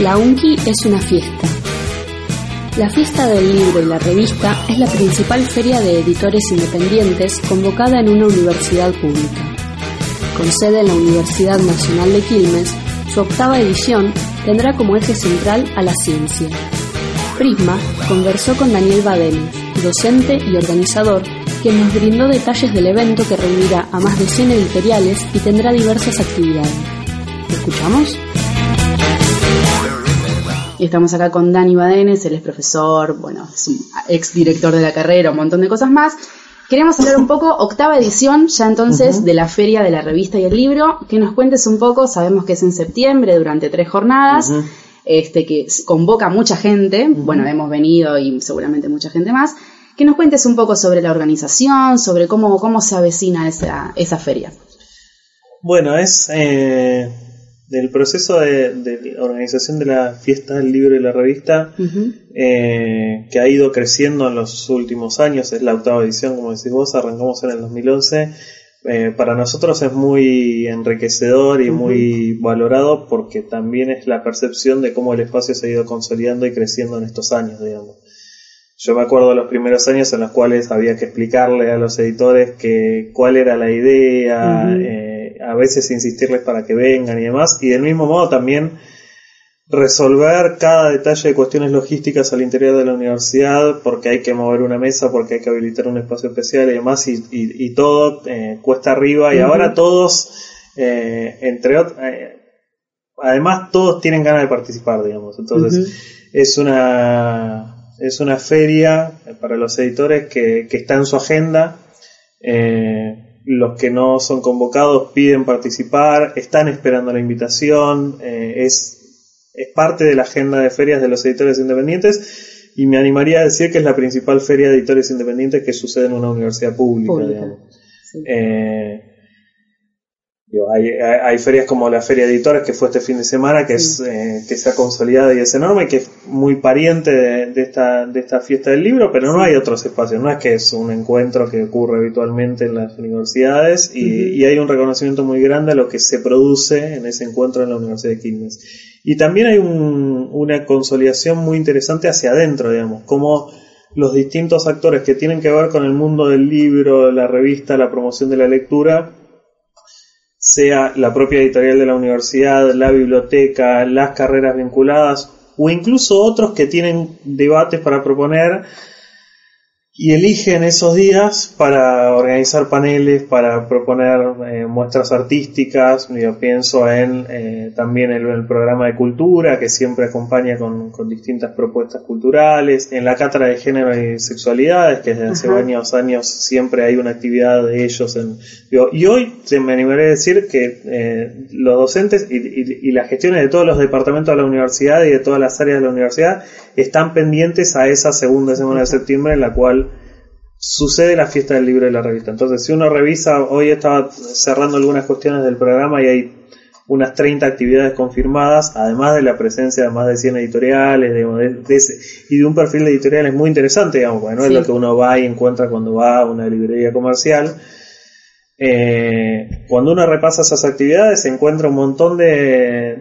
La UNCI es una fiesta. La fiesta del libro y la revista es la principal feria de editores independientes convocada en una universidad pública. Con sede en la Universidad Nacional de Quilmes, su octava edición tendrá como eje central a la ciencia. Prisma conversó con Daniel Badenes, docente y organizador, quien nos brindó detalles del evento que reunirá a más de 100 editoriales y tendrá diversas actividades. ¿Lo escuchamos? Y estamos acá con Dani Badenes, él es profesor, bueno, es un ex director de la carrera, un montón de cosas más. Queremos hablar un poco, octava edición ya entonces de la Feria de la Revista y el Libro, que nos cuentes un poco, sabemos que es en septiembre durante tres jornadas, este que convoca mucha gente, bueno, hemos venido y seguramente mucha gente más, que nos cuentes un poco sobre la organización, sobre cómo, cómo se avecina esa, esa feria. Bueno, es eh, del proceso de, organización de la fiesta del libro y la revista eh, que ha ido creciendo en los últimos años, es la octava edición, como decís vos, arrancamos en el 2011. Eh, para nosotros es muy enriquecedor y muy valorado porque también es la percepción de cómo el espacio se ha ido consolidando y creciendo en estos años, digamos. Yo me acuerdo de los primeros años en los cuales había que explicarle a los editores que cuál era la idea, a veces insistirles para que vengan y demás, y del mismo modo también resolver cada detalle de cuestiones logísticas al interior de la universidad, porque hay que mover una mesa, porque hay que habilitar un espacio especial y demás, y, todo eh, cuesta arriba, y ahora todos, eh, entre otros, eh, además todos tienen ganas de participar, digamos, entonces es una es una feria para los editores que, que está en su agenda, eh, los que no son convocados piden participar, están esperando la invitación, eh, es, es parte de la agenda de ferias de los editores independientes y me animaría a decir que es la principal feria de editores independientes que sucede en una universidad pública. Eh, hay, ferias como la Feria de Editores que fue este fin de semana, que, es, eh, que se ha consolidado y es enorme, que es muy pariente de, esta, de esta fiesta del libro, pero no hay otros espacios, no es que es un encuentro que ocurre habitualmente en las universidades y, hay un reconocimiento muy grande a lo que se produce en ese encuentro en la Universidad de Quilmes. Y también hay una consolidación muy interesante hacia adentro, digamos, como los distintos actores que tienen que ver con el mundo del libro, la revista, la promoción de la lectura, sea la propia editorial de la universidad, la biblioteca, las carreras vinculadas o incluso otros que tienen debates para proponer y eligen esos días para organizar paneles, para proponer eh, muestras artísticas. Yo pienso en eh, también el, el, programa de cultura que siempre acompaña con, con, distintas propuestas culturales, en la cátedra de género y sexualidades, que desde hace varios años siempre hay una actividad de ellos. En, y hoy me animaré a decir que eh, los docentes y, y, y las gestiones de todos los departamentos de la universidad y de todas las áreas de la universidad están pendientes a esa segunda semana de septiembre en la cual sucede la fiesta del libro de la revista. Entonces, si uno revisa, hoy estaba cerrando algunas cuestiones del programa y hay unas 30 actividades confirmadas, además de la presencia de más de 100 editoriales y de un perfil de editoriales muy interesante, digamos, no es lo que uno va y encuentra cuando va a una librería comercial. Eh, cuando uno repasa esas actividades, se encuentra un montón de,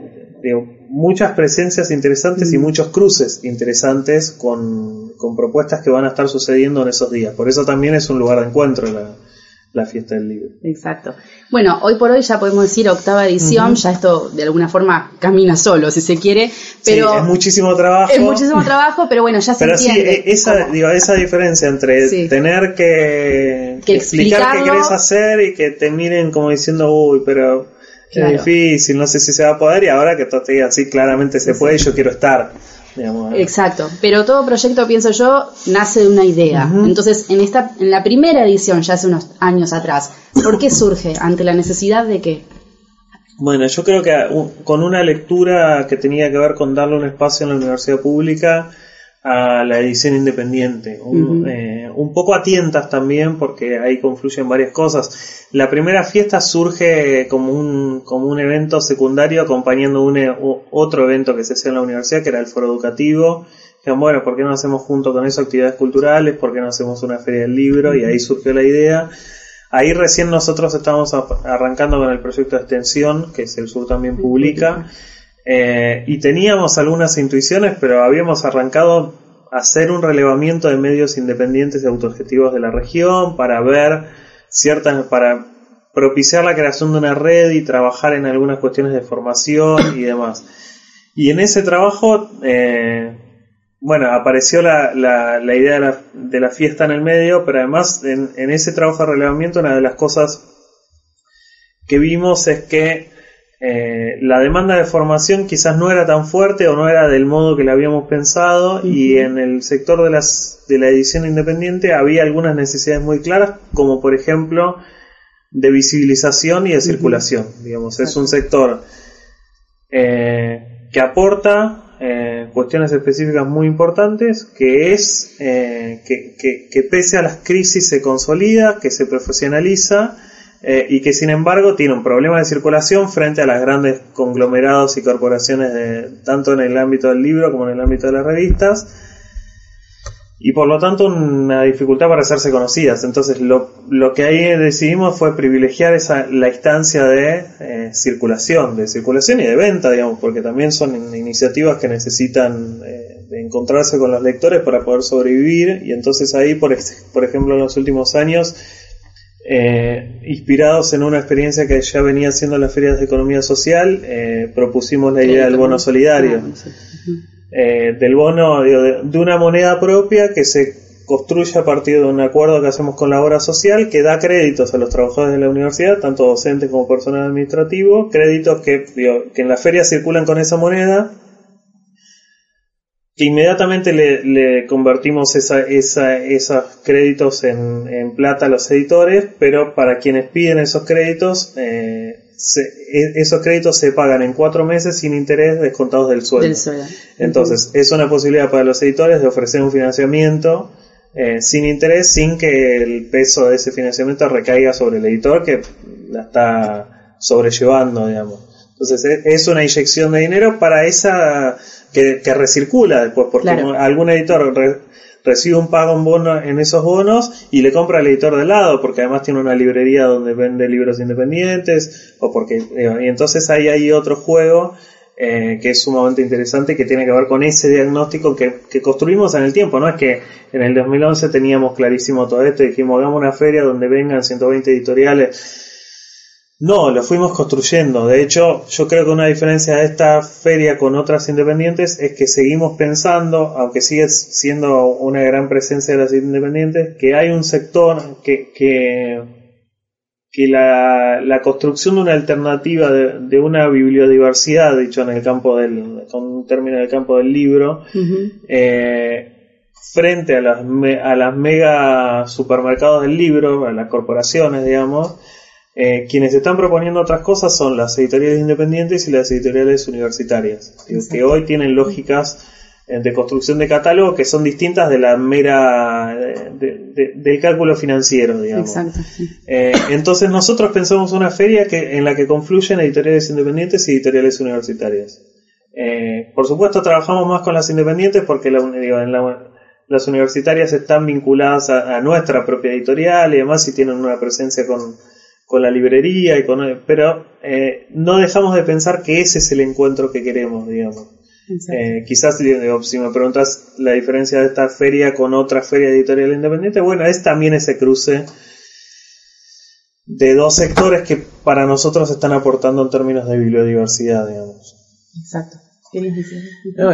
muchas presencias interesantes y mm. muchos cruces interesantes con, propuestas que van a estar sucediendo en esos días. Por eso también es un lugar de encuentro la, fiesta del libro. Exacto. Bueno, hoy por hoy ya podemos decir octava edición, ya esto de alguna forma camina solo, si se quiere, pero... es muchísimo trabajo. Es muchísimo trabajo, pero bueno, ya se pero sí, e, esa, digo, esa diferencia entre tener que, explicar qué querés hacer y que te miren como diciendo, uy, pero Qué difícil, no sé si se va a poder y ahora que todo esté así claramente se puede y yo quiero estar. Exacto, pero todo proyecto, pienso yo, nace de una idea. Entonces, en, esta, en la primera edición, ya hace unos años atrás, ¿por qué surge? ¿Ante la necesidad de qué? Bueno, yo creo que con una lectura que tenía que ver con darle un espacio en la universidad pública, a la edición independiente. Eh, un, poco a tientas también porque ahí confluyen varias cosas. La primera fiesta surge como un, como un evento secundario acompañando un, e, otro evento que se hacía en la universidad que era el foro educativo. Dijeron, bueno, ¿por qué no hacemos junto con eso actividades culturales? ¿Por qué no hacemos una feria del libro? Y ahí surgió la idea. Ahí recién nosotros estamos arrancando con el proyecto de extensión, que es el Sur también publica. Eh, y teníamos algunas intuiciones, pero habíamos arrancado a hacer un relevamiento de medios independientes y autoobjetivos de la región para ver ciertas, para propiciar la creación de una red y trabajar en algunas cuestiones de formación y demás. Y en ese trabajo, eh, bueno, apareció la, la, idea de la, de la, fiesta en el medio, pero además en, en ese trabajo de relevamiento una de las cosas que vimos es que eh, la demanda de formación quizás no era tan fuerte o no era del modo que la habíamos pensado y en el sector de, las, de la edición independiente había algunas necesidades muy claras como por ejemplo de visibilización y de circulación digamos. Es un sector eh, que aporta eh, cuestiones específicas muy importantes que es que, que, que pese a las crisis se consolida que se profesionaliza eh, y que sin embargo tiene un problema de circulación frente a las grandes conglomerados y corporaciones de, tanto en el ámbito del libro como en el ámbito de las revistas y por lo tanto una dificultad para hacerse conocidas. Entonces lo, lo que ahí decidimos fue privilegiar esa, la instancia de eh, circulación, de circulación y de venta, digamos, porque también son iniciativas que necesitan eh, de encontrarse con los lectores para poder sobrevivir y entonces ahí, por, por ejemplo, en los últimos años eh, inspirados en una experiencia que ya venía haciendo las ferias de economía social, eh, propusimos la idea del bono solidario. Eh, del bono, de, una moneda propia que se construye a partir de un acuerdo que hacemos con la obra social que da créditos a los trabajadores de la universidad, tanto docentes como personal administrativo, créditos que, que en la feria circulan con esa moneda inmediatamente le, convertimos esa, esos créditos en, plata a los editores, pero para quienes piden esos créditos, eh, e, esos créditos se pagan en cuatro meses sin interés descontados del sueldo. Entonces, es una posibilidad para los editores de ofrecer un financiamiento eh, sin interés, sin que el peso de ese financiamiento recaiga sobre el editor que la está sobrellevando, digamos. Entonces, es una inyección de dinero para esa que, recircula después, porque algún editor recibe un pago en bono en esos bonos y le compra al editor de lado, porque además tiene una librería donde vende libros independientes, o porque, y entonces ahí hay otro juego eh, que es sumamente interesante que tiene que ver con ese diagnóstico que, que, construimos en el tiempo, no es que en el 2011 teníamos clarísimo todo esto y dijimos hagamos una feria donde vengan 120 editoriales no, lo fuimos construyendo. De hecho, yo creo que una diferencia de esta feria con otras independientes es que seguimos pensando, aunque sigue siendo una gran presencia de las independientes, que hay un sector que, que, que la, la, construcción de una alternativa de, una bibliodiversidad, dicho en el campo del, con un término del campo del libro, eh, frente a las, a las mega supermercados del libro, a las corporaciones, digamos, eh, quienes están proponiendo otras cosas son las editoriales independientes y las editoriales universitarias, que hoy tienen lógicas eh, de construcción de catálogo que son distintas de la mera del cálculo financiero, digamos. Eh, entonces nosotros pensamos una feria que en la que confluyen editoriales independientes y editoriales universitarias. por supuesto trabajamos más con las independientes porque las universitarias están vinculadas a, a, nuestra propia editorial y además si tienen una presencia con con la librería y con pero eh, no dejamos de pensar que ese es el encuentro que queremos digamos. Eh, quizás si me preguntas la diferencia de esta feria con otra feria editorial independiente bueno es también ese cruce de dos sectores que para nosotros están aportando en términos de bibliodiversidad digamos. Exacto.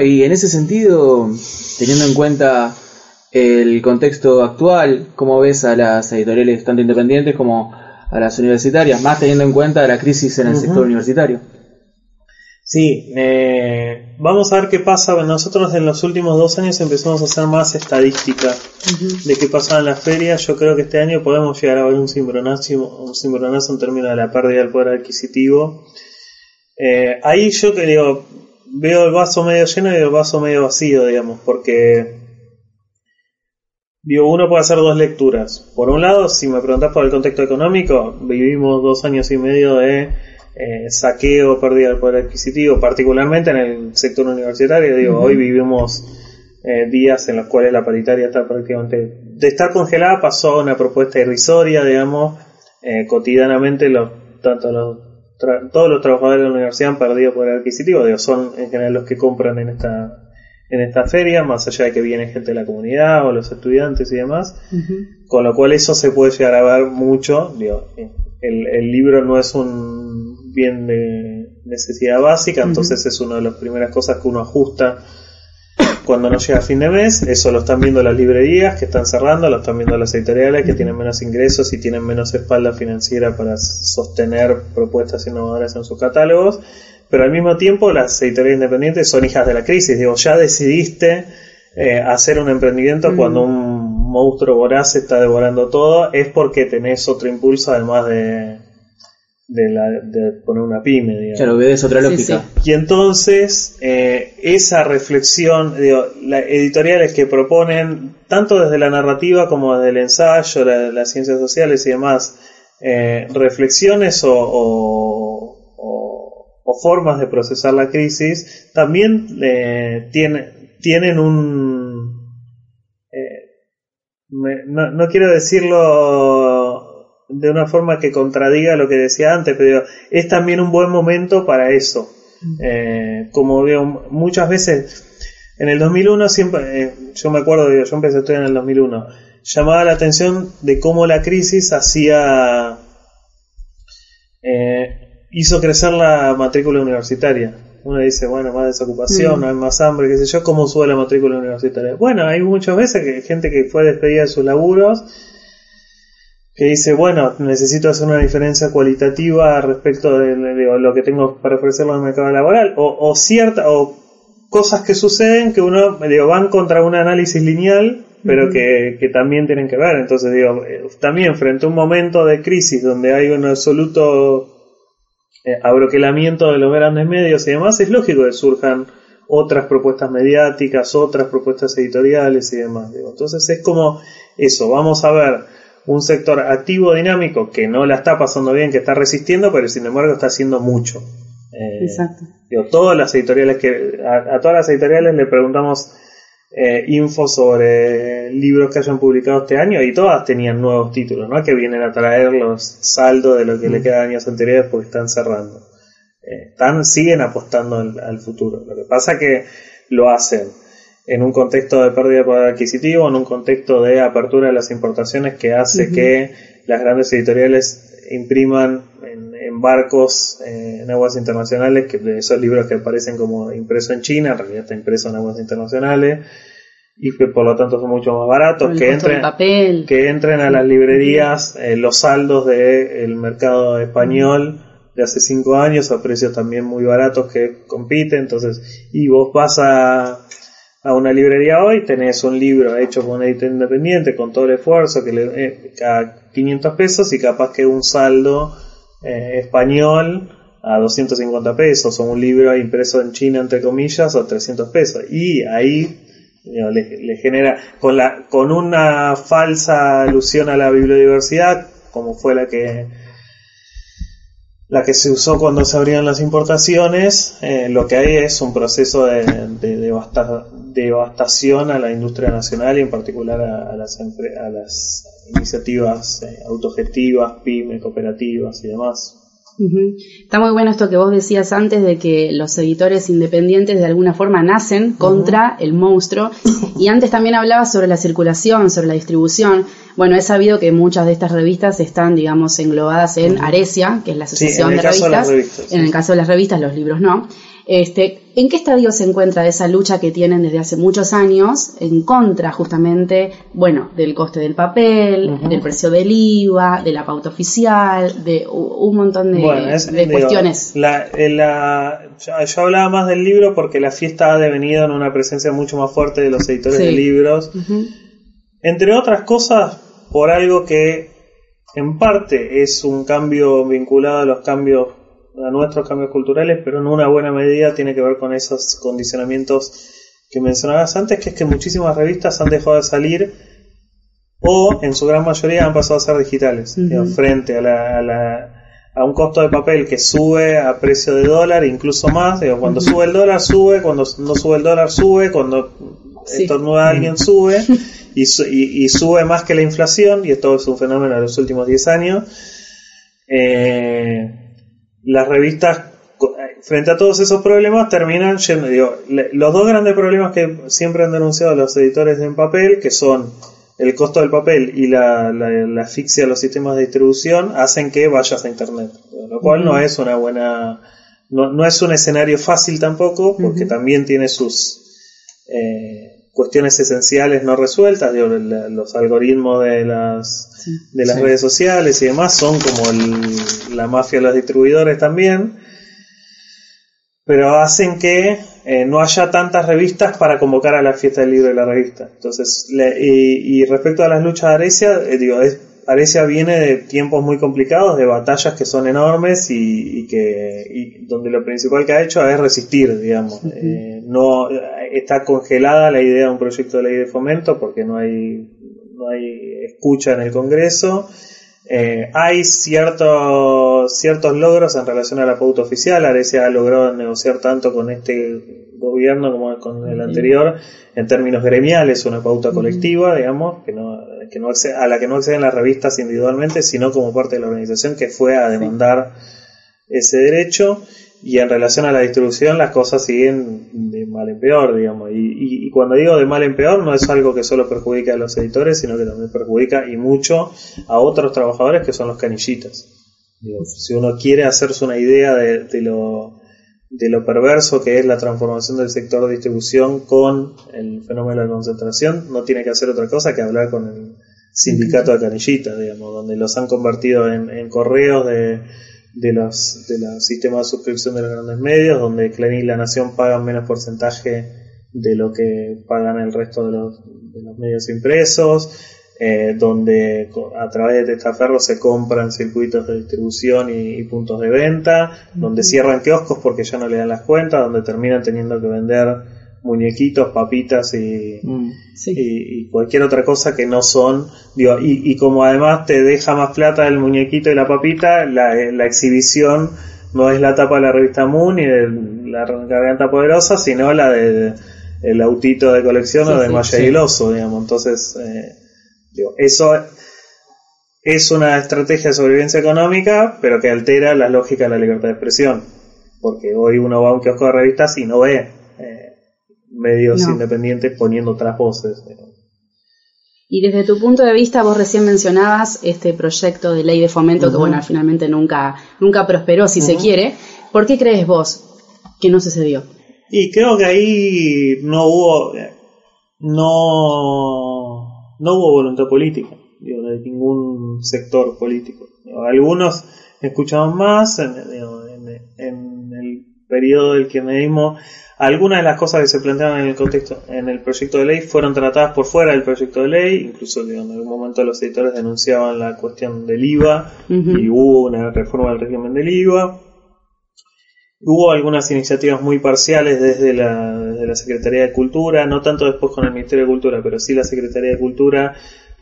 Y en ese sentido teniendo en cuenta el contexto actual cómo ves a las editoriales tanto independientes como a las universitarias, más teniendo en cuenta la crisis en el sector universitario. Sí, eh, vamos a ver qué pasa. Nosotros en los últimos dos años empezamos a hacer más estadística de qué pasaba en las ferias. Yo creo que este año podemos llegar a ver un cimbronazo, un cimbronazo en términos de la pérdida del poder adquisitivo. Eh, ahí yo que digo, veo el vaso medio lleno y el vaso medio vacío, digamos, porque Digo, uno puede hacer dos lecturas. Por un lado, si me preguntas por el contexto económico, vivimos dos años y medio de eh, saqueo, pérdida del poder adquisitivo, particularmente en el sector universitario. Digo, hoy vivimos eh, días en los cuales la paritaria está prácticamente de estar congelada pasó a una propuesta irrisoria, digamos, eh, cotidianamente los, tanto los todos los trabajadores de la universidad han perdido poder adquisitivo, digo, son en general los que compran en esta en esta feria, más allá de que viene gente de la comunidad o los estudiantes y demás, con lo cual eso se puede llegar a ver mucho, digo, el, el libro no es un bien de necesidad básica, entonces es una de las primeras cosas que uno ajusta cuando no llega a fin de mes, eso lo están viendo las librerías que están cerrando, lo están viendo las editoriales que tienen menos ingresos y tienen menos espalda financiera para sostener propuestas innovadoras en sus catálogos, pero al mismo tiempo las editoriales independientes son hijas de la crisis, digo, ya decidiste eh, hacer un emprendimiento cuando un monstruo voraz está devorando todo, es porque tenés otro impulso además de, de, la, de poner una pyme. Digamos. Claro, ves otra lógica. Y entonces, eh, esa reflexión, digo, las editoriales que proponen, tanto desde la narrativa como desde el ensayo, las ciencias sociales y demás, eh, reflexiones o, o, o, formas de procesar la crisis, también eh, tiene, tienen un... Eh, no, no quiero decirlo de una forma que contradiga lo que decía antes, pero es también un buen momento para eso. Eh, como veo muchas veces, en el 2001 siempre, yo me acuerdo, yo empecé a estudiar en el 2001, llamaba la atención de cómo la crisis hacía, eh, hizo crecer la matrícula universitaria. Uno dice, bueno, más desocupación, hay más hambre, qué sé yo, ¿cómo sube la matrícula universitaria? Bueno, hay muchas veces que gente que fue despedida de sus laburos que dice, bueno, necesito hacer una diferencia cualitativa respecto de, lo que tengo para ofrecerlo en el mercado laboral, o, o cierta, o cosas que suceden que uno, digo, van contra un análisis lineal, pero que, que, también tienen que ver. Entonces, digo, eh, también frente a un momento de crisis donde hay un absoluto eh, abroquelamiento de los grandes medios y demás, es lógico que surjan otras propuestas mediáticas, otras propuestas editoriales y demás. Digo. Entonces, es como eso, vamos a ver un sector activo, dinámico, que no la está pasando bien, que está resistiendo, pero sin embargo está haciendo mucho. Eh, Exacto. Digo, todas las editoriales que, a, todas las editoriales le preguntamos eh, info sobre libros que hayan publicado este año y todas tenían nuevos títulos, ¿no? Que vienen a traer los saldos de lo que le mm. queda años anteriores porque están cerrando. Eh, están, siguen apostando al, al futuro. Lo que pasa que lo hacen en un contexto de pérdida de poder adquisitivo, en un contexto de apertura de las importaciones que hace que las grandes editoriales impriman en, barcos eh, en aguas internacionales, que esos libros que aparecen como impreso en China, en realidad está impreso en aguas internacionales y que por lo tanto son mucho más baratos, que entren, que entren a las librerías eh, los saldos del mercado español de hace cinco años a precios también muy baratos que compiten, entonces, y vos vas a a una librería hoy, tenés un libro hecho por un editor independiente con todo el esfuerzo que le eh, cada 500 pesos y capaz que un saldo eh, español a 250 pesos o un libro impreso en China entre comillas a 300 pesos. Y ahí le, genera con la con una falsa alusión a la bibliodiversidad como fue la que la que se usó cuando se abrían las importaciones, eh, lo que hay es un proceso de, de, devastación a la industria nacional y en particular a, las, a las iniciativas eh, autogestivas, pymes, cooperativas y demás. Está muy bueno esto que vos decías antes de que los editores independientes de alguna forma nacen contra el monstruo. Y antes también hablaba sobre la circulación, sobre la distribución. Bueno, he sabido que muchas de estas revistas están, digamos, englobadas en Aresia, que es la asociación de, revistas. En el caso de las revistas, los libros no. Este, ¿En qué estadio se encuentra esa lucha que tienen desde hace muchos años en contra justamente, bueno, del coste del papel, del precio del IVA, de la pauta oficial, de un montón de, cuestiones? yo, hablaba más del libro porque la fiesta ha devenido en una presencia mucho más fuerte de los editores de libros. Entre otras cosas, por algo que en parte es un cambio vinculado a los cambios a nuestros cambios culturales, pero en una buena medida tiene que ver con esos condicionamientos que mencionabas antes, que es que muchísimas revistas han dejado de salir o en su gran mayoría han pasado a ser digitales, frente a, la, a, un costo de papel que sube a precio de dólar, incluso más, cuando sube el dólar sube, cuando no sube el dólar sube, cuando estornuda alguien sube y, y, sube más que la inflación, y esto es un fenómeno de los últimos 10 años. Eh, las revistas, frente a todos esos problemas, terminan yendo, digo, los dos grandes problemas que siempre han denunciado los editores en papel, que son el costo del papel y la, la, asfixia de los sistemas de distribución, hacen que vayas a Internet, lo cual no es una buena, no, no, es un escenario fácil tampoco, porque también tiene sus... Eh, cuestiones esenciales no resueltas, digo, los algoritmos de las, de las redes sociales y demás son como la mafia de los distribuidores también, pero hacen que eh, no haya tantas revistas para convocar a la fiesta del libro de la revista. Entonces, y, respecto a las luchas de Arecia, eh, digo, Arecia viene de tiempos muy complicados, de batallas que son enormes y, que donde lo principal que ha hecho es resistir, digamos. Eh, no está congelada la idea de un proyecto de ley de fomento porque no hay no hay escucha en el Congreso. Eh, hay ciertos ciertos logros en relación a la pauta oficial. Arecia ha logrado negociar tanto con este gobierno como con el anterior en términos gremiales una pauta colectiva, digamos, que no, que no a la que no acceden las revistas individualmente, sino como parte de la organización que fue a demandar ese derecho. Y en relación a la distribución, las cosas siguen de mal en peor, digamos. Y, cuando digo de mal en peor, no es algo que solo perjudica a los editores, sino que también perjudica y mucho a otros trabajadores que son los canillitas. si uno quiere hacerse una idea de, lo, de lo perverso que es la transformación del sector de distribución con el fenómeno de concentración, no tiene que hacer otra cosa que hablar con el sindicato de canillitas, digamos, donde los han convertido en, en correos de de los, de los sistemas de suscripción de los grandes medios, donde Clarín y La Nación pagan menos porcentaje de lo que pagan el resto de los, de los medios impresos, eh, donde a través de Testaferro se compran circuitos de distribución y, puntos de venta, donde cierran kioscos porque ya no le dan las cuentas, donde terminan teniendo que vender muñequitos, papitas mm, y, y, cualquier otra cosa que no son, digo, y, y, como además te deja más plata el muñequito y la papita, la, la exhibición no es la tapa de la revista Moon ni de la garganta poderosa, sino la de, el autito de colección o de Maya y digamos. Entonces, eh, digo, eso es una estrategia de sobrevivencia económica, pero que altera la lógica de la libertad de expresión. Porque hoy uno va a un kiosco de revistas y no ve medios independientes poniendo otras voces. Y desde tu punto de vista, vos recién mencionabas este proyecto de ley de fomento que, bueno, finalmente nunca, nunca prosperó, si se quiere. ¿Por qué crees vos que no sucedió? Y creo que ahí no hubo, no, no hubo voluntad política, de ningún sector político. algunos escuchamos más en, en el periodo del que medimos algunas de las cosas que se planteaban en el contexto, en el proyecto de ley, fueron tratadas por fuera del proyecto de ley. Incluso en algún momento los editores denunciaban la cuestión del IVA y hubo una reforma del régimen del IVA. Hubo algunas iniciativas muy parciales desde la, desde la Secretaría de Cultura, no tanto después con el Ministerio de Cultura, pero sí la Secretaría de Cultura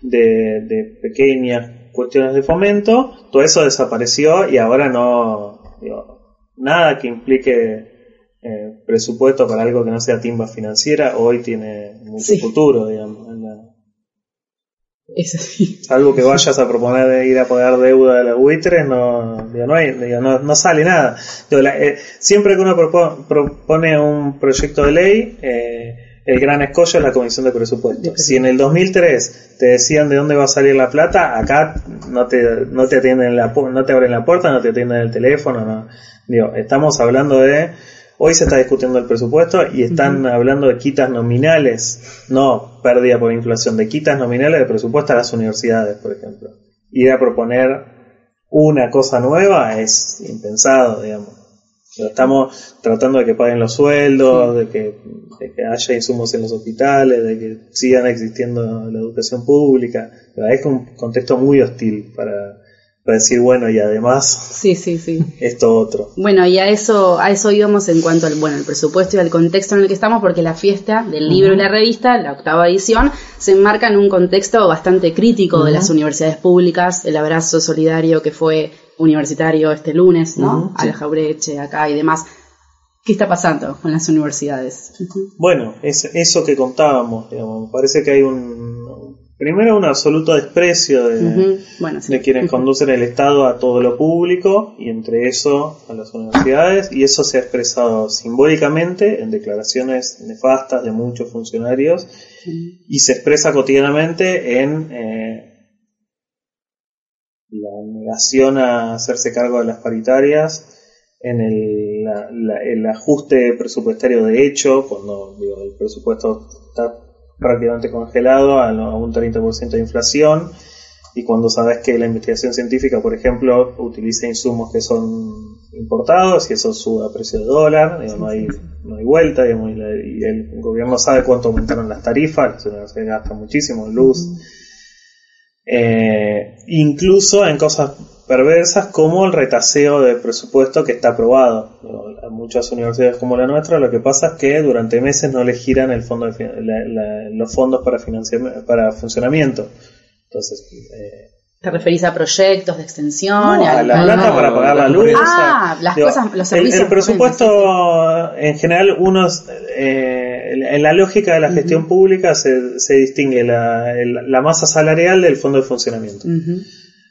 de, de pequeñas cuestiones de fomento. Todo eso desapareció y ahora no, digo, nada que implique eh, presupuesto para algo que no sea timba financiera hoy tiene mucho futuro, digamos. Es así. Algo que vayas a proponer de ir a pagar deuda de los buitres, no, no, hay, no, sale nada. Eh, siempre que uno propone un proyecto de ley, eh, el gran escollo es la Comisión de Presupuestos. Si en el 2003 te decían de dónde va a salir la plata, acá no te, no te atienden la, no te abren la puerta, no te atienden el teléfono, no. Digo, estamos hablando de Hoy se está discutiendo el presupuesto y están hablando de quitas nominales, no pérdida por inflación, de quitas nominales de presupuesto a las universidades, por ejemplo. Ir a proponer una cosa nueva es impensado, digamos. Estamos tratando de que paguen los sueldos, de, que, de, que, haya insumos en los hospitales, de que sigan existiendo la educación pública. Es un contexto muy hostil para, para decir, bueno, y además sí, sí, sí. esto otro. Bueno, y a eso, a eso íbamos en cuanto al bueno, el presupuesto y al contexto en el que estamos, porque la fiesta del libro y la revista, la octava edición, se enmarca en un contexto bastante crítico de las universidades públicas, el abrazo solidario que fue universitario este lunes, ¿no? A la Jaureche, acá y demás. ¿Qué está pasando con las universidades? Bueno, es eso que contábamos, digamos. Parece que hay un primero un absoluto desprecio de, quienes conducen el Estado a todo lo público y entre eso a las universidades y eso se ha expresado simbólicamente en declaraciones nefastas de muchos funcionarios y se expresa cotidianamente en eh, negación a hacerse cargo de las paritarias en el, el ajuste presupuestario de hecho, cuando el presupuesto está prácticamente congelado a, un 30% de inflación, y cuando sabes que la investigación científica, por ejemplo, utiliza insumos que son importados y eso sube a precio de dólar, no, hay, no hay vuelta, y el gobierno sabe cuánto aumentaron las tarifas, se gasta muchísimo en luz. Eh, incluso en cosas perversas como el retaseo del presupuesto que está aprobado. En muchas universidades como la nuestra lo que pasa es que durante meses no le giran el fondo los fondos para, para funcionamiento. Entonces, eh, ¿Te referís a proyectos de extensión? a la plata para pagar la luz. Ah, las cosas, los servicios. El, presupuesto, en general, uno, eh, en la lógica de la gestión pública se, se distingue la, la, masa salarial del fondo de funcionamiento.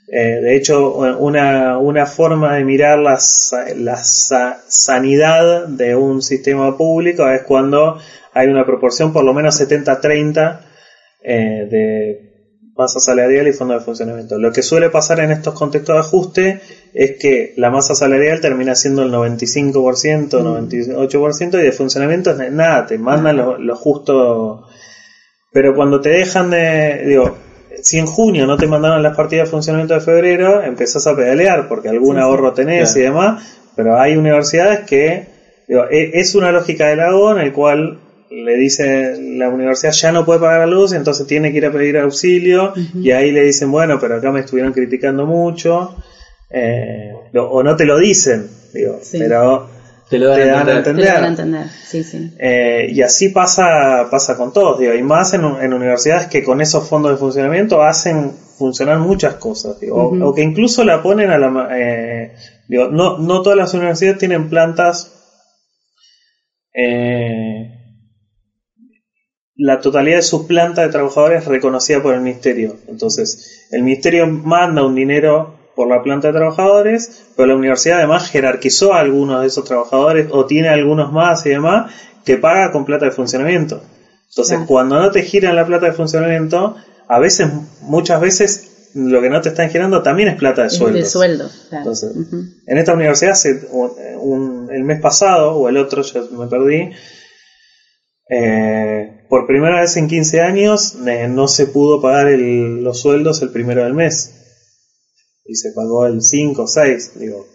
Eh, de hecho, una, una, forma de mirar la, la sanidad de un sistema público es cuando hay una proporción por lo menos 70-30 eh, de masa salarial y fondo de funcionamiento. Lo que suele pasar en estos contextos de ajuste es que la masa salarial termina siendo el 95%, 98% y de funcionamiento es nada, te mandan lo, justo. Pero cuando te dejan de, digo, si en junio no te mandaron las partidas de funcionamiento de febrero, empezás a pedalear porque algún ahorro tenés y demás, pero hay universidades que, digo, e, es una lógica del lago en el cual le dice la universidad ya no puede pagar la luz, entonces tiene que ir a pedir auxilio y ahí le dicen, bueno, pero acá me estuvieron criticando mucho, eh, o no te lo dicen, digo, pero te lo dan, a entender. Eh, y así pasa, pasa con todos, digo, y más en, universidades que con esos fondos de funcionamiento hacen funcionar muchas cosas, o, que incluso la ponen a la... Eh, digo, no, no todas las universidades tienen plantas... Eh, la totalidad de su planta de trabajadores es reconocida por el ministerio. Entonces, el ministerio manda un dinero por la planta de trabajadores, pero la universidad además jerarquizó a algunos de esos trabajadores o tiene algunos más y demás que paga con plata de funcionamiento. Entonces, cuando no te giran la plata de funcionamiento, a veces, muchas veces, lo que no te están girando también es plata de sueldo. De sueldo, Entonces, en esta universidad, el mes pasado, o el otro, ya me perdí, eh, por primera vez en 15 años eh, no se pudo pagar los sueldos el primero del mes. Y se pagó el 5 o 6. Digo,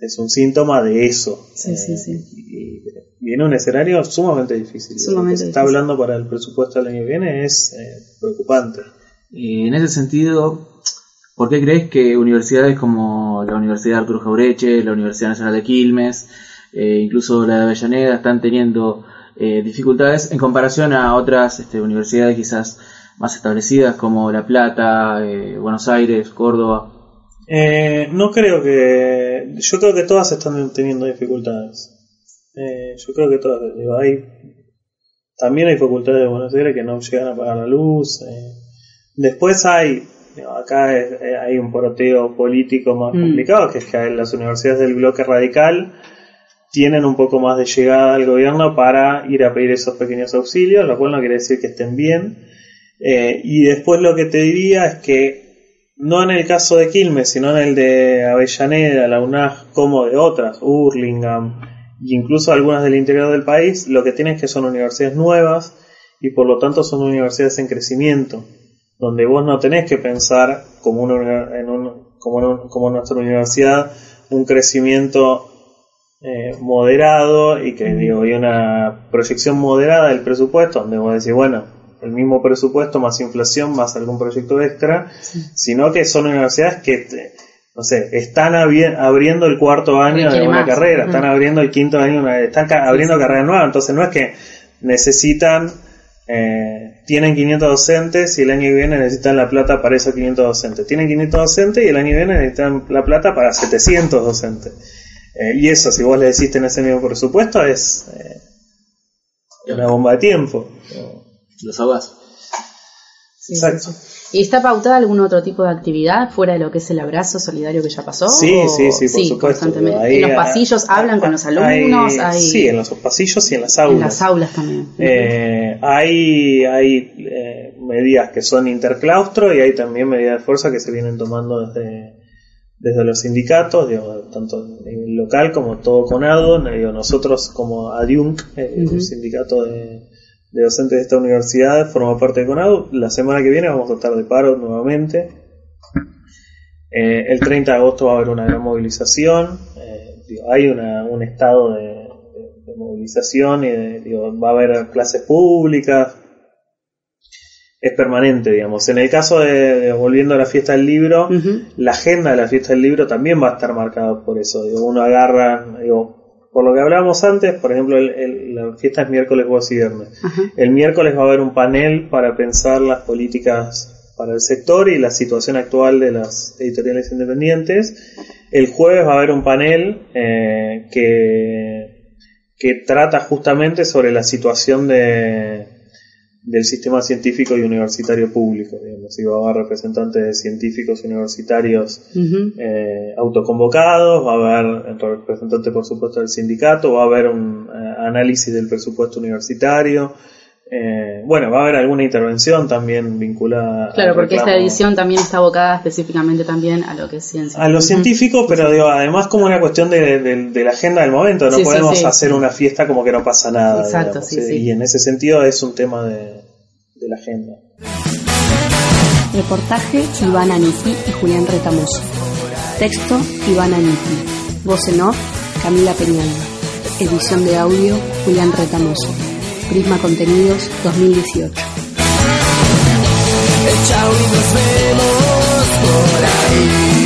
es un síntoma de eso. Sí, sí, sí. Y, viene un escenario sumamente difícil. Lo que se está hablando para el presupuesto del año que viene es eh, preocupante. Y en ese sentido, ¿por qué crees que universidades como la Universidad Arturo Jaureche, la Universidad Nacional de Quilmes, incluso la de Avellaneda, están teniendo eh, dificultades en comparación a otras este, universidades quizás más establecidas como La Plata, eh, Buenos Aires, Córdoba? Eh, no creo que. Yo creo que todas están teniendo dificultades. yo creo que todas. hay, también hay facultades de Buenos Aires que no llegan a pagar la luz. después hay. acá hay un poroteo político más mm. complicado, que es que las universidades del bloque radical tienen un poco más de llegada al gobierno para ir a pedir esos pequeños auxilios, lo cual no quiere decir que estén bien. Eh, y después lo que te diría es que no en el caso de Quilmes, sino en el de Avellaneda, la UNAG, como de otras, Hurlingham, e incluso algunas del interior del país, lo que tienen es que son universidades nuevas y por lo tanto son universidades en crecimiento, donde vos no tenés que pensar como, en un, como, como nuestra universidad un crecimiento eh, moderado y que digo, hay una proyección moderada del presupuesto, donde voy a decir, bueno, el mismo presupuesto más inflación más algún proyecto extra, sino que son universidades que, no sé, están abriendo el cuarto año de una carrera, están abriendo el quinto año, una, están abriendo carrera nueva, entonces no es que necesitan, eh, tienen 500 docentes y el año que viene necesitan la plata para esos 500 docentes, tienen 500 docentes y el año que viene necesitan la plata para 700 docentes. Eh, y eso, si vos le decís en ese mismo presupuesto, es eh, una bomba de tiempo. Los ahogás. Exacto. ¿Y está pautada algún otro tipo de actividad fuera de lo que es el abrazo solidario que ya pasó? Sí, sí, sí, por supuesto. constantemente. Ahí, en los ah, pasillos hablan con los alumnos. hay- hay- Sí, en los pasillos y en las aulas. en las aulas también. Eh, hay hay eh, medidas que son interclaustro y hay también medidas de fuerza que se vienen tomando desde, desde los sindicatos, digo, tanto en el local como todo CONADO. Digo, nosotros como ADIUNC, eh, el sindicato de, de docentes de esta universidad, forma parte de CONADO. La semana que viene vamos a estar de paro nuevamente. Eh, el 30 de agosto va a haber una gran movilización. Eh, digo, hay una, un estado de, de- de movilización y de- digo, va a haber clases públicas. Es permanente, digamos. En el caso de, volviendo a la fiesta del libro, la agenda de la fiesta del libro también va a estar marcada por eso. Digo, uno agarra, digo, por lo que hablábamos antes, por ejemplo, el- el- la fiesta es miércoles, jueves y viernes. El miércoles va a haber un panel para pensar las políticas para el sector y la situación actual de las editoriales independientes. El jueves va a haber un panel eh, que, que trata justamente sobre la situación de, del sistema científico y universitario público. Digamos, va a haber representantes de científicos universitarios eh, autoconvocados, va a haber representantes por supuesto del sindicato, va a haber un eh, análisis del presupuesto universitario, eh, bueno, va a haber alguna intervención también vinculada Claro, al porque esta edición también está abocada específicamente también a lo que es ciencia. a los Ujú. científicos, pero digo, además como una cuestión de, de- de la agenda del momento, no Sí, sí, podemos sí. hacer una fiesta como que no pasa nada. Exacto, digamos, sí, sí. Y en ese sentido es un tema de, de la agenda. Reportaje Ivana Niti y Julián Retamoso. Texto Ivana Niti. Voz en off Camila Peñalba. Edición de audio Julián Retamoso. Prisma Contenidos 2018. Chao y nos vemos por ahí.